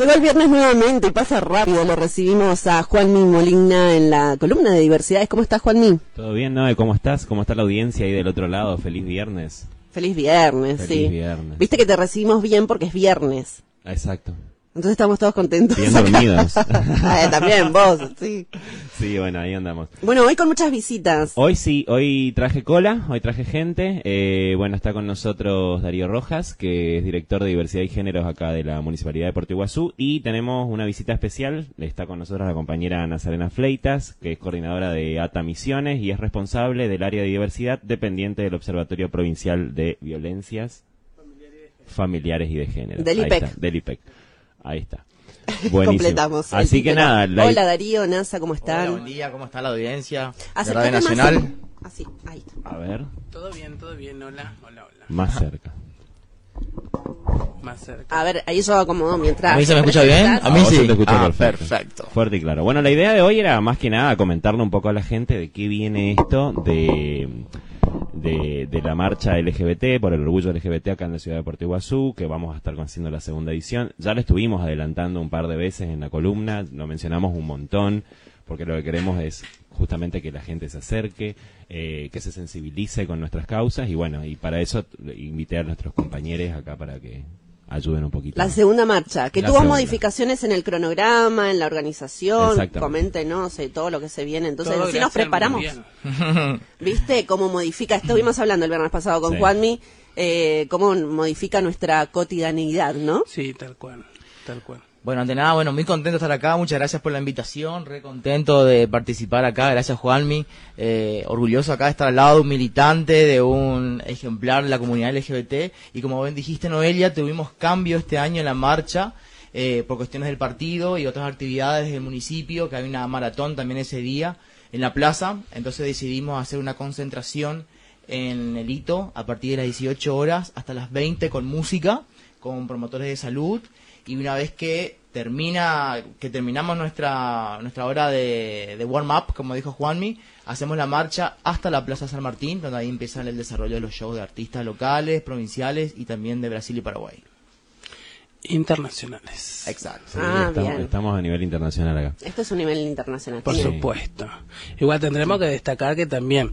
Llegó el viernes nuevamente y pasa rápido. Lo recibimos a Juanmi Molina en la columna de diversidades. ¿Cómo estás, Juanmi? Todo bien, Noé. ¿Cómo estás? ¿Cómo está la audiencia ahí del otro lado? Feliz viernes. Feliz viernes, Feliz sí. viernes. Viste que te recibimos bien porque es viernes. Exacto. Entonces estamos todos contentos. Bien dormidos. Ah, También vos, sí. sí, bueno, ahí andamos. Bueno, hoy con muchas visitas. Hoy sí, hoy traje cola, hoy traje gente. Eh, bueno, está con nosotros Darío Rojas, que es director de diversidad y géneros acá de la Municipalidad de Puerto Iguazú. Y tenemos una visita especial. Está con nosotros la compañera Nazarena Fleitas, que es coordinadora de ATA Misiones y es responsable del área de diversidad dependiente del Observatorio Provincial de Violencias Familiares y de Género. Del IPEC. está, del IPEC. Ahí está. Buenísimo. Completamos. Así que nada, la- Hola Darío, Nasa, ¿cómo Hola, están? buen día, ¿cómo está la audiencia? De Radio Nacional. Así, ahí está. a ver, Todo bien, todo bien, hola, hola, hola. más cerca. Más cerca. A ver, ahí yo acomodo mientras. ¿A mí se me escucha bien? A mí sí. se te escucha Ah, perfecto. perfecto. Fuerte y claro. Bueno, la idea de hoy era más que nada comentarle un poco a la gente de qué viene esto de, de, de la marcha LGBT por el orgullo LGBT acá en la ciudad de Puerto Iguazú, que vamos a estar haciendo la segunda edición. Ya lo estuvimos adelantando un par de veces en la columna, lo mencionamos un montón, porque lo que queremos es justamente que la gente se acerque, eh, que se sensibilice con nuestras causas y bueno, y para eso invité a nuestros compañeros acá para que ayuden un poquito. La segunda marcha, que La tuvo segunda. modificaciones en el cronograma, en la organización, coméntenos eh, todo lo que se viene. Entonces, así nos preparamos. ¿Viste cómo modifica? Estuvimos hablando el viernes pasado con Sí. Juanmi, eh, cómo modifica nuestra cotidianidad, ¿no? Sí, tal cual, tal cual. Bueno, ante nada, bueno, muy contento de estar acá. Muchas gracias por la invitación. Re contento de participar acá. Gracias, Juanmi. Eh, orgulloso acá de estar al lado de un militante, de un ejemplar de la comunidad LGBT. Y como bien dijiste, Noelia, tuvimos cambio este año en la marcha. eh, por cuestiones del partido y otras actividades del municipio, que hay una maratón también ese día en la plaza. Entonces decidimos hacer una concentración en el hito a partir de las 18 horas hasta las 20 con música, con promotores de salud y una vez que termina que terminamos nuestra nuestra hora de, de warm up como dijo Juanmi hacemos la marcha hasta la Plaza San Martín donde ahí empieza el desarrollo de los shows de artistas locales provinciales y también de Brasil y Paraguay Internacionales. exacto Sí, Ah, estamos, bien. estamos a nivel internacional acá. Esto es un nivel internacional. Por supuesto. Igual tendremos que destacar que también,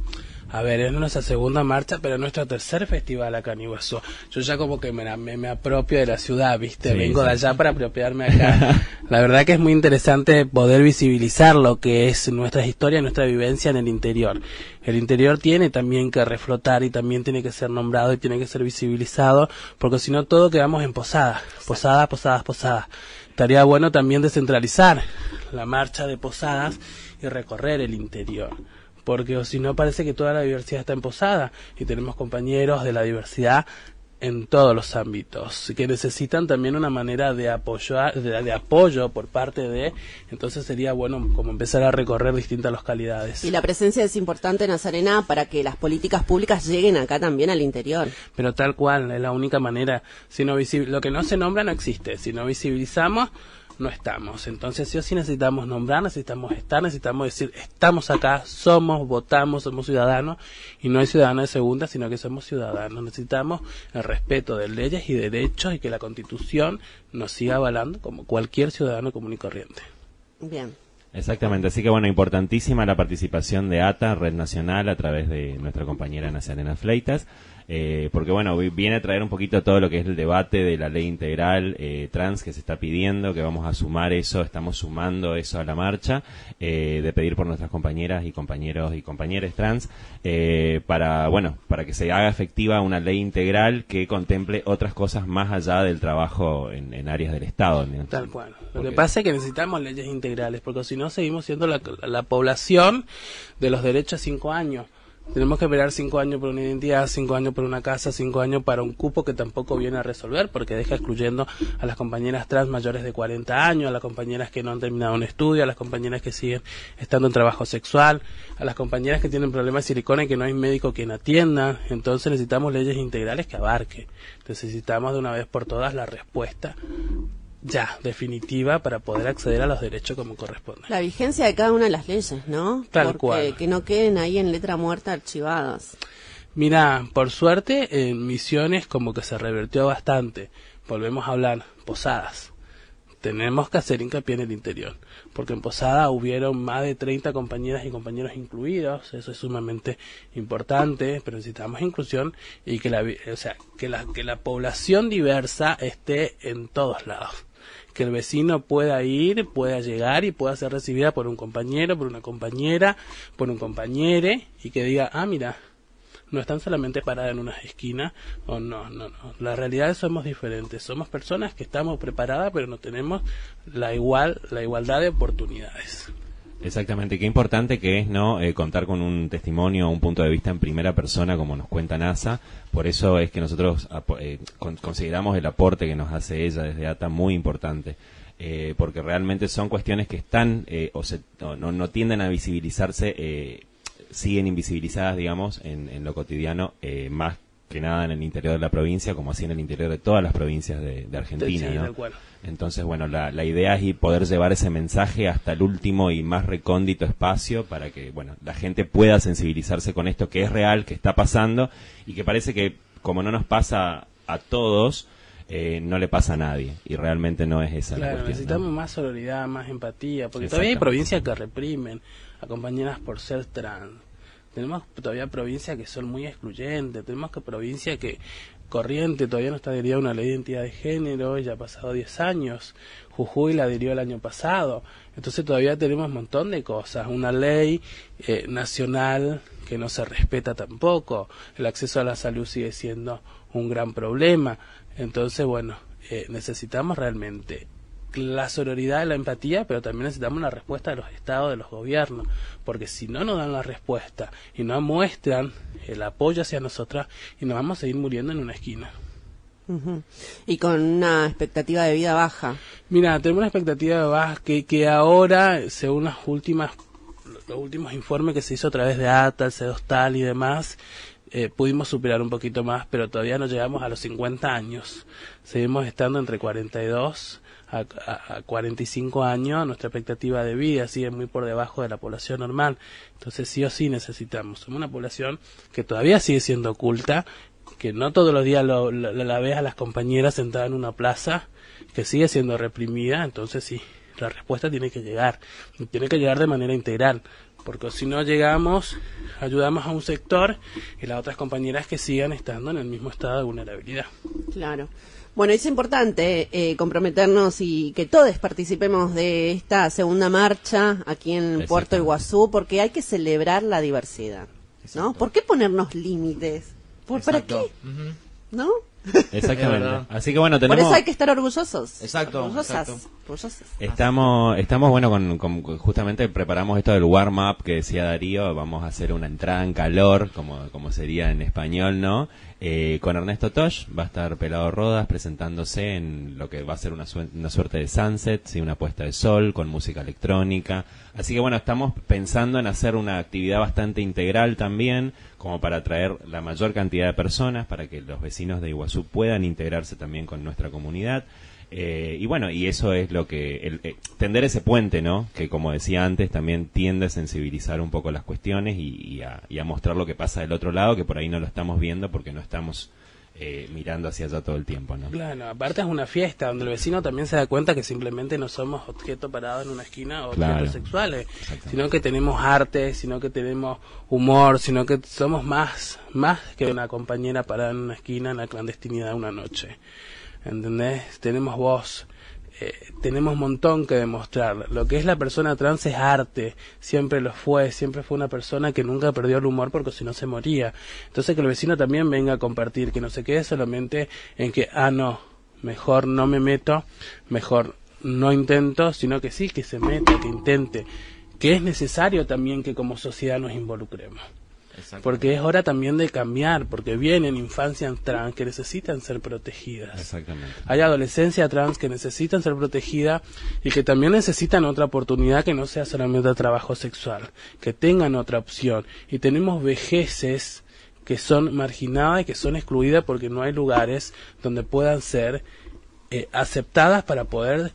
a ver, es nuestra segunda marcha, pero es nuestro tercer festival acá en Iguazú. Yo ya como que me, la- me, me apropio de la ciudad, ¿viste? Sí, Vengo sí. de allá para apropiarme acá. la verdad que es muy interesante poder visibilizar lo que es nuestras historias, nuestra vivencia en el interior. El interior tiene también que reflotar y también tiene que ser nombrado y tiene que ser visibilizado, porque si no todo quedamos en posadas, posadas, posadas, posadas. Estaría bueno también descentralizar la marcha de posadas y recorrer el interior. Porque o si no parece que toda la diversidad está en posada y tenemos compañeros de la diversidad en todos los ámbitos que necesitan también una manera de apoyar de, de apoyo por parte de entonces sería bueno como empezar a recorrer distintas localidades. Y la presencia es importante en Nazarena para que las políticas públicas lleguen acá también al interior. pero tal cual es la única manera. Si no lo que no se nombra no existe. Si no visibilizamos no estamos. Entonces sí o sí necesitamos nombrar necesitamos estar necesitamos decir estamos acá somos votamos somos ciudadanos y no hay ciudadanos de segunda sino que somos ciudadanos. Necesitamos el respeto de leyes y derechos y que la constitución nos siga avalando como cualquier ciudadano común y corriente. Bien. Exactamente, así que bueno, importantísima la participación de ATA, Red Nacional, a través de nuestra compañera Nazarena Fleitas, eh, porque bueno, vi- viene a traer un poquito todo lo que es el debate de la ley integral eh, trans que se está pidiendo, que vamos a sumar eso, estamos sumando eso a la marcha, eh, de pedir por nuestras compañeras y compañeros y compañeras trans, eh, para, bueno, para que se haga efectiva una ley integral que contemple otras cosas más allá del trabajo en, en áreas del Estado. ¿no? Tal cual. Lo Porque- que pasa es que necesitamos leyes integrales, porque si no seguimos siendo la, la población de los derechos a cinco años. Tenemos que esperar cinco años por una identidad, cinco años por una casa, cinco años para un cupo que tampoco viene a resolver, porque deja excluyendo a las compañeras trans mayores de 40 años, a las compañeras que no han terminado un estudio, a las compañeras que siguen estando en trabajo sexual, a las compañeras que tienen problemas de silicona y que no hay médico quien atienda. Entonces necesitamos leyes integrales que abarque. Necesitamos de una vez por todas la respuesta ya definitiva para poder acceder a los derechos como corresponde. La vigencia de cada una de las leyes, ¿no? Tal Porque cual. que no queden ahí en letra muerta archivadas. Mira, por suerte en Misiones como que se revertió bastante. Volvemos a hablar, posadas. tenemos que hacer hincapié en el interior, porque en Posada hubieron más de 30 compañeras y compañeros incluidos, eso es sumamente importante, pero necesitamos inclusión y que la, o sea, que la, que la población diversa esté en todos lados que el vecino pueda ir, pueda llegar y pueda ser recibida por un compañero, por una compañera, por un compañere y que diga, ah, mira, no están solamente paradas en una esquina o no, no, no. La realidad somos diferentes. Somos personas que estamos preparadas pero no tenemos la igual la igualdad de oportunidades. Exactamente, qué importante que es no eh, contar con un testimonio, un punto de vista en primera persona, como nos cuenta NASA. Por eso es que nosotros eh, consideramos el aporte que nos hace ella desde ATA muy importante. Eh, porque realmente son cuestiones que están o, se, no, no, tienden a visibilizarse siguen invisibilizadas, digamos, en, en lo cotidiano, eh, más que nada en el interior de la provincia, como así en el interior de todas las provincias de, Argentina. ¿no? Entonces, bueno, la, la, idea es poder llevar ese mensaje hasta el último y más recóndito espacio para que, bueno, la gente pueda sensibilizarse con esto que es real, que está pasando y que parece que, como no nos pasa a todos, eh, no le pasa a nadie y realmente no es esa la cuestión. Necesitamos más solidaridad, más empatía, porque todavía hay provincias que reprimen a compañeras por ser trans. Tenemos todavía provincias que son muy excluyentes, tenemos que provincias que Corriente todavía no está adherida a una ley de identidad de género, ya ha pasado 10 años, Jujuy la adhirió el año pasado, entonces todavía tenemos un montón de cosas, una ley eh, nacional que no se respeta tampoco, el acceso a la salud sigue siendo un gran problema, entonces bueno, eh, necesitamos realmente la sororidad y la empatía, pero también necesitamos la respuesta de los estados, de los gobiernos, porque si no nos dan la respuesta y no muestran el apoyo hacia nosotras, y nos vamos a seguir muriendo en una esquina. Y con una expectativa de vida baja. Mira, tenemos una expectativa de baja que, que ahora, según las últimas, los últimos informes que se hizo a través de ATA, CEDOSTAL y demás, eh, pudimos superar un poquito más, pero todavía no llegamos a los 50 años. Seguimos estando entre 42 a, a, 45 años, nuestra expectativa de vida sigue muy por debajo de la población normal. Entonces sí o sí necesitamos. Somos una población que todavía sigue siendo oculta, que no todos los días lo, la ves a las compañeras sentadas en una plaza, que sigue siendo reprimida. Entonces sí, la respuesta tiene que llegar. Tiene que llegar de manera integral porque si no llegamos, ayudamos a un sector y las otras compañeras que sigan estando en el mismo estado de vulnerabilidad. Claro. Bueno, es importante eh, comprometernos y que todos participemos de esta segunda marcha aquí en Puerto Iguazú, porque hay que celebrar la diversidad, ¿no? ¿Por qué ponernos límites? ¿Para qué? ¿No? Exactamente. Así que bueno, tenemos... Por eso hay que estar orgullosos. Exacto. Orgullosas. Estamos, estamos bueno, con, justamente preparamos esto del warm-up que decía Darío, vamos a hacer una entrada en calor, como, como sería en español, ¿no? Eh, con Ernesto Tosh, va a estar Pelado Rodas presentándose en lo que va a ser una, una suerte de sunset, ¿sí? una puesta de sol con música electrónica. Así que bueno, estamos pensando en hacer una actividad bastante integral también, como para atraer la mayor cantidad de personas, para que los vecinos de Iguazú puedan integrarse también con nuestra comunidad. Eh, y bueno, y eso es lo que, el, eh, tender ese puente, ¿no? Que como decía antes, también tiende a sensibilizar un poco las cuestiones y, a, mostrar lo que pasa del otro lado, que por ahí no lo estamos viendo porque no estamos eh, mirando hacia allá todo el tiempo, ¿no? Claro, aparte es una fiesta donde el vecino también se da cuenta que simplemente no somos objeto parado en una esquina o objetos sexuales, sino que tenemos arte, sino que tenemos humor, sino que somos más, más que una compañera parada en una esquina en la clandestinidad una noche. ¿Entendés? Tenemos voz, eh, tenemos un montón que demostrar. Lo que es la persona trans es arte, siempre lo fue, siempre fue una persona que nunca perdió el humor porque si no se moría. Entonces que el vecino también venga a compartir, que no se quede solamente en que, ah, no, mejor no me meto, mejor no intento, sino que sí, que se meta, que intente, que es necesario también que como sociedad nos involucremos. Porque es hora también de cambiar, porque vienen infancias trans que necesitan ser protegidas. Exactamente. Hay adolescencia trans que necesitan ser protegida y que también necesitan otra oportunidad que no sea solamente trabajo sexual, que tengan otra opción. Y tenemos vejeces que son marginadas y que son excluidas porque no hay lugares donde puedan ser eh, aceptadas para poder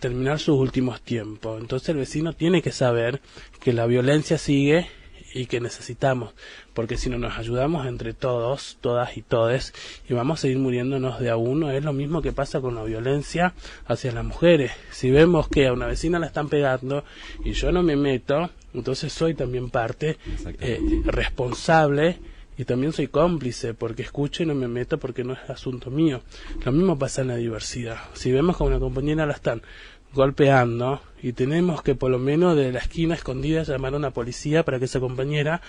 terminar sus últimos tiempos. Entonces el vecino tiene que saber que la violencia sigue y que necesitamos, porque si no nos ayudamos entre todos, todas y todes, y vamos a ir muriéndonos de a uno, es lo mismo que pasa con la violencia hacia las mujeres. Si vemos que a una vecina la están pegando y yo no me meto, entonces soy también parte eh, responsable y también soy cómplice porque escucho y no me meto porque no es asunto mío. Lo mismo pasa en la diversidad. Si vemos que a una compañera la están golpeando y tenemos que por lo menos de la esquina escondida llamar a una policía para que esa compañera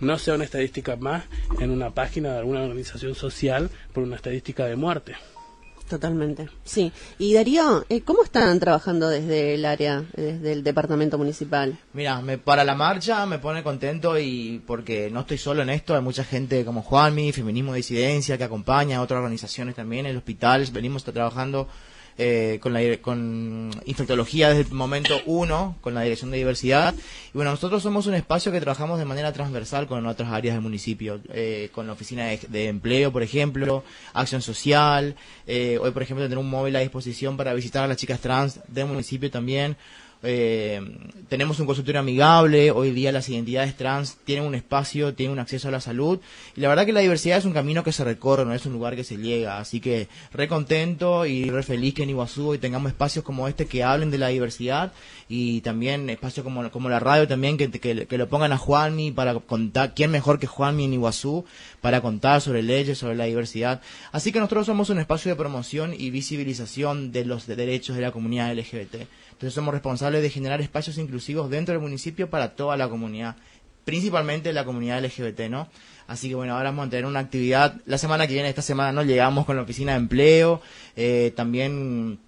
no sea una estadística más en una página de alguna organización social por una estadística de muerte. Totalmente, sí. Y Darío, eh, ¿cómo están trabajando desde el área, desde el departamento municipal? Mira, me, para la marcha me pone contento y porque no estoy solo en esto, hay mucha gente como Juanmi, Feminismo de Disidencia, que acompaña, otras organizaciones también, el hospital, venimos trabajando eh, con, la, con infectología desde el momento uno, con la dirección de diversidad. Y bueno, nosotros somos un espacio que trabajamos de manera transversal con otras áreas del municipio, eh, con la oficina de, empleo, por ejemplo, acción social. Eh, hoy, por ejemplo, tener un móvil a disposición para visitar a las chicas trans del municipio también. Eh, tenemos un consultorio amigable, hoy día las identidades trans tienen un espacio, tienen un acceso a la salud, y la verdad que la diversidad es un camino que se recorre, no es un lugar que se llega, así que re contento y re feliz que en Iguazú hoy tengamos espacios como este que hablen de la diversidad, y también espacios como, como la radio también que, que, lo pongan a Juanmi para contar, quién mejor que Juanmi en Iguazú, para contar sobre leyes, sobre la diversidad, así que nosotros somos un espacio de promoción y visibilización de los derechos de la comunidad LGBT. Entonces somos responsables de generar espacios inclusivos dentro del municipio para toda la comunidad, principalmente la comunidad LGBT, ¿no? Así que bueno, ahora vamos a tener una actividad. La semana que viene, esta semana, no llegamos con la oficina de empleo, eh, también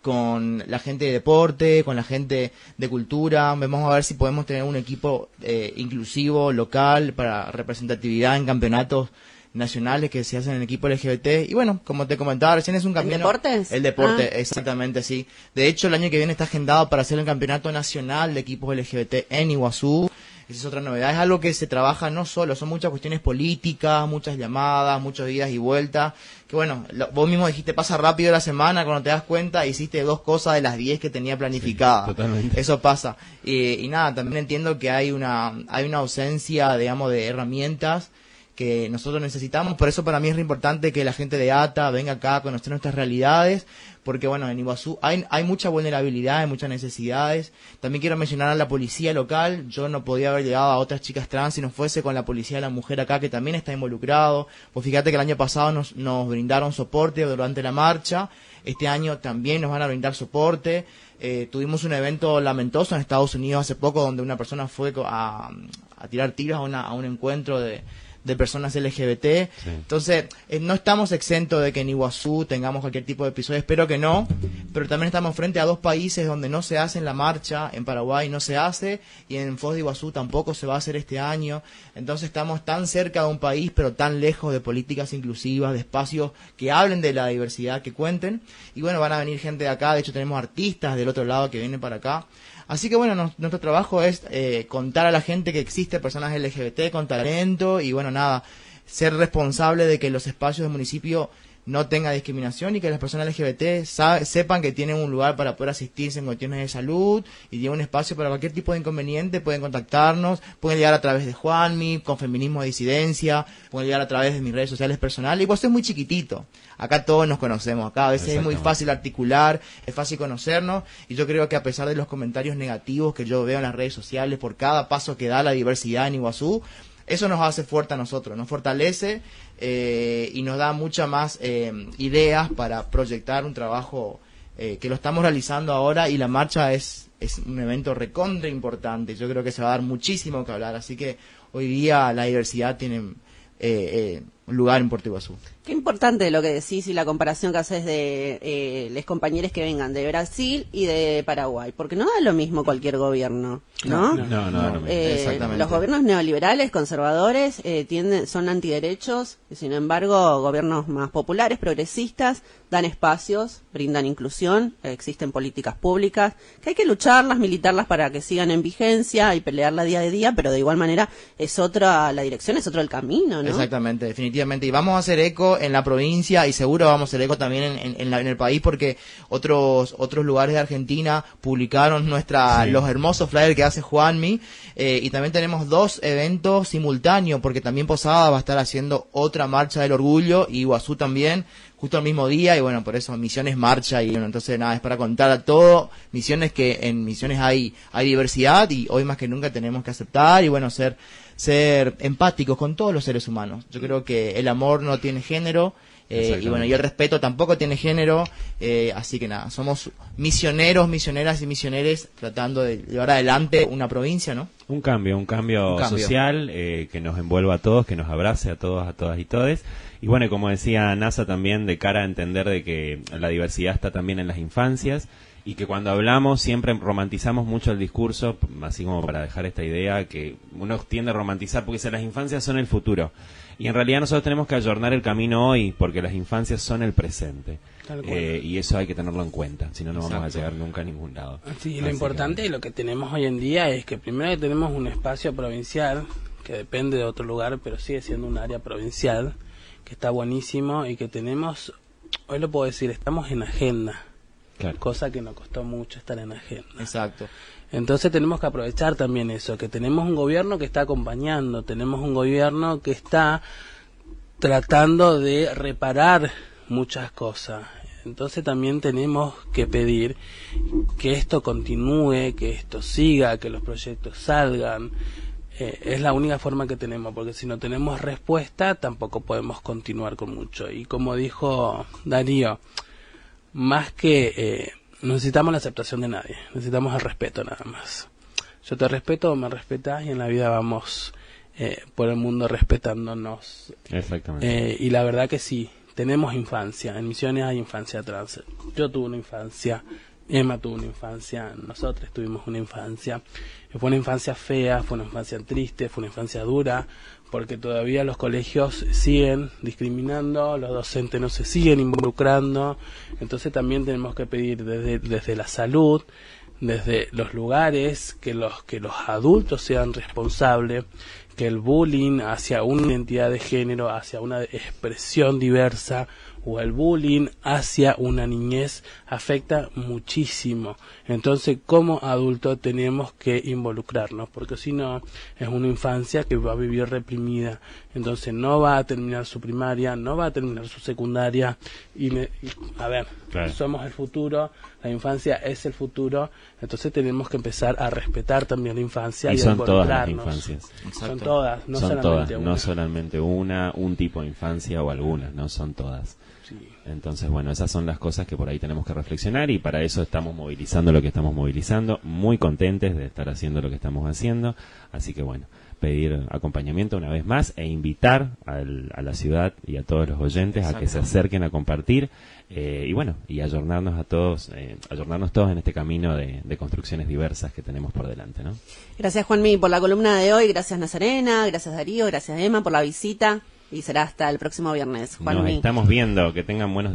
con la gente de deporte, con la gente de cultura. Vamos a ver si podemos tener un equipo eh, inclusivo, local, para representatividad en campeonatos nacionales que se hacen en el equipo LGBT. Y bueno, como te comentaba recién, es un campeonato. ¿El deporte? El deporte, exactamente, sí. De hecho, el año que viene está agendado para hacer el campeonato nacional de equipos LGBT en Iguazú. Esa es otra novedad. Es algo que se trabaja no solo, son muchas cuestiones políticas, muchas llamadas, muchos días y vueltas. Que bueno, vos mismo dijiste, pasa rápido la semana, cuando te das cuenta, hiciste dos cosas de las diez que tenía planificadas. totalmente. Eso pasa. Y, y nada, también entiendo que hay una, hay una ausencia, digamos, de herramientas que nosotros necesitamos. Por eso para mí es importante que la gente de ATA venga acá a conocer nuestras realidades, porque bueno, en Iguazú hay, hay mucha vulnerabilidad, hay muchas necesidades. También quiero mencionar a la policía local. Yo no podía haber llegado a otras chicas trans si no fuese con la policía de la mujer acá, que también está involucrado. Pues fíjate que el año pasado nos, nos brindaron soporte durante la marcha. Este año también nos van a brindar soporte. Eh, tuvimos un evento lamentoso en Estados Unidos hace poco donde una persona fue a, a tirar tiros a, una, a un encuentro de, de personas LGBT. Entonces, eh, no estamos exentos de que en Iguazú tengamos cualquier tipo de episodio, espero que no, pero también estamos frente a dos países donde no se hace en la marcha, en Paraguay no se hace y en Foz de Iguazú tampoco se va a hacer este año. Entonces, estamos tan cerca de un país, pero tan lejos de políticas inclusivas, de espacios que hablen de la diversidad, que cuenten. Y bueno, van a venir gente de acá, de hecho tenemos artistas del otro lado que vienen para acá. Así que bueno, nuestro trabajo es eh, contar a la gente que existe personas LGBT con talento y bueno, nada, ser responsable de que los espacios del municipio no tenga discriminación y que las personas LGBT sepan que tienen un lugar para poder asistirse en cuestiones de salud y tienen un espacio para cualquier tipo de inconveniente, pueden contactarnos, pueden llegar a través de Juanmi, con Feminismo de Disidencia, pueden llegar a través de mis redes sociales personales, y pues es muy chiquitito, acá todos nos conocemos, acá a veces es muy fácil articular, es fácil conocernos, y yo creo que a pesar de los comentarios negativos que yo veo en las redes sociales por cada paso que da la diversidad en Iguazú, eso nos hace fuerte a nosotros, nos fortalece eh, y nos da muchas más eh, ideas para proyectar un trabajo eh, que lo estamos realizando ahora y la marcha es, es un evento recontra importante. Yo creo que se va a dar muchísimo que hablar, así que hoy día la diversidad tiene un lugar en Puerto Iguazú. Qué importante lo que decís y la comparación que haces de eh, los compañeros que vengan de Brasil y de Paraguay, porque no da lo mismo cualquier gobierno, ¿no? No, no, no, eh, Los gobiernos neoliberales, conservadores, eh, tienden, son antiderechos, y sin embargo, gobiernos más populares, progresistas, dan espacios, brindan inclusión, existen políticas públicas, que hay que lucharlas, militarlas para que sigan en vigencia y pelearla día de día, pero de igual manera es otra, la dirección es otro el camino, ¿no? Exactamente, definitivamente Y vamos a hacer eco en la provincia y seguro vamos a hacer eco también en, en, el país porque otros otros lugares de Argentina publicaron nuestra los hermosos flyers que hace Juanmi eh, y también tenemos dos eventos simultáneos porque también Posada va a estar haciendo otra marcha del orgullo y Iguazú también justo el mismo día y bueno, por eso Misiones marcha y bueno, entonces nada, es para contar a todo, Misiones que en Misiones hay, hay diversidad y hoy más que nunca tenemos que aceptar y bueno, ser, ser empáticos con todos los seres humanos. Yo creo que el amor no tiene género, eh, y bueno, y el respeto tampoco tiene género, eh, así que nada, somos misioneros, misioneras y misioneres tratando de llevar adelante una provincia, ¿no? Un cambio, un cambio, social eh, que nos envuelva a todos, que nos abrace a todos, a todas y todes. Y bueno, como decía NASA también, de cara a entender de que la diversidad está también en las infancias y que cuando hablamos siempre romantizamos mucho el discurso, así como para dejar esta idea que uno tiende a romantizar porque dice las infancias son el futuro. Y en realidad nosotros tenemos que ayornar el camino hoy porque las infancias son el presente. Eh, y eso hay que tenerlo en cuenta, si no, no vamos a llegar nunca a ningún lado. Sí, lo importante y lo que tenemos hoy en día es que primero tenemos un espacio provincial que depende de otro lugar, pero sigue siendo un área provincial, que está buenísimo y que tenemos, hoy lo puedo decir, estamos en agenda. Cosa que nos costó mucho estar en agenda. Exacto. Entonces tenemos que aprovechar también eso, que tenemos un gobierno que está acompañando, tenemos un gobierno que está tratando de reparar muchas cosas. Entonces también tenemos que pedir que esto continúe, que esto siga, que los proyectos salgan. Eh, es la única forma que tenemos, porque si no tenemos respuesta tampoco podemos continuar con mucho. Y como dijo Darío, más que eh, necesitamos la aceptación de nadie, necesitamos el respeto nada más. Yo te respeto, me respetas y en la vida vamos eh, por el mundo respetándonos. Exactamente. Eh, y la verdad que sí, tenemos infancia, en Misiones hay infancia trans. Yo tuve una infancia, Emma tuvo una infancia, nosotros tuvimos una infancia. Fue una infancia fea, fue una infancia triste, fue una infancia dura, porque todavía los colegios siguen discriminando, los docentes no se siguen involucrando, entonces también tenemos que pedir desde, desde la salud, desde los lugares, que los, que los adultos sean responsables, que el bullying hacia una identidad de género, hacia una expresión diversa, o el bullying hacia una niñez afecta muchísimo. Entonces, como adultos tenemos que involucrarnos, porque si no, es una infancia que va a vivir reprimida. Entonces, no va a terminar su primaria, no va a terminar su secundaria. Y, a ver, somos el futuro, la infancia es el futuro, entonces tenemos que empezar a respetar también la infancia y, son todas las infancias. Son todas, no son solamente todas, una. no solamente una, un tipo de infancia o algunas, no son todas. Entonces, bueno, esas son las cosas que por ahí tenemos que reflexionar y para eso estamos movilizando lo que estamos movilizando, muy contentes de estar haciendo lo que estamos haciendo. Así que, bueno, pedir acompañamiento una vez más e invitar a la ciudad y a todos los oyentes a que se acerquen a compartir eh, y bueno, y ayornarnos a todos, eh, ayornarnos todos en este camino de, construcciones diversas que tenemos por delante, ¿no? Gracias Juanmi por la columna de hoy, gracias Nazarena, gracias Darío, gracias Emma por la visita y será hasta el próximo viernes. Nos estamos viendo, que tengan buenos días.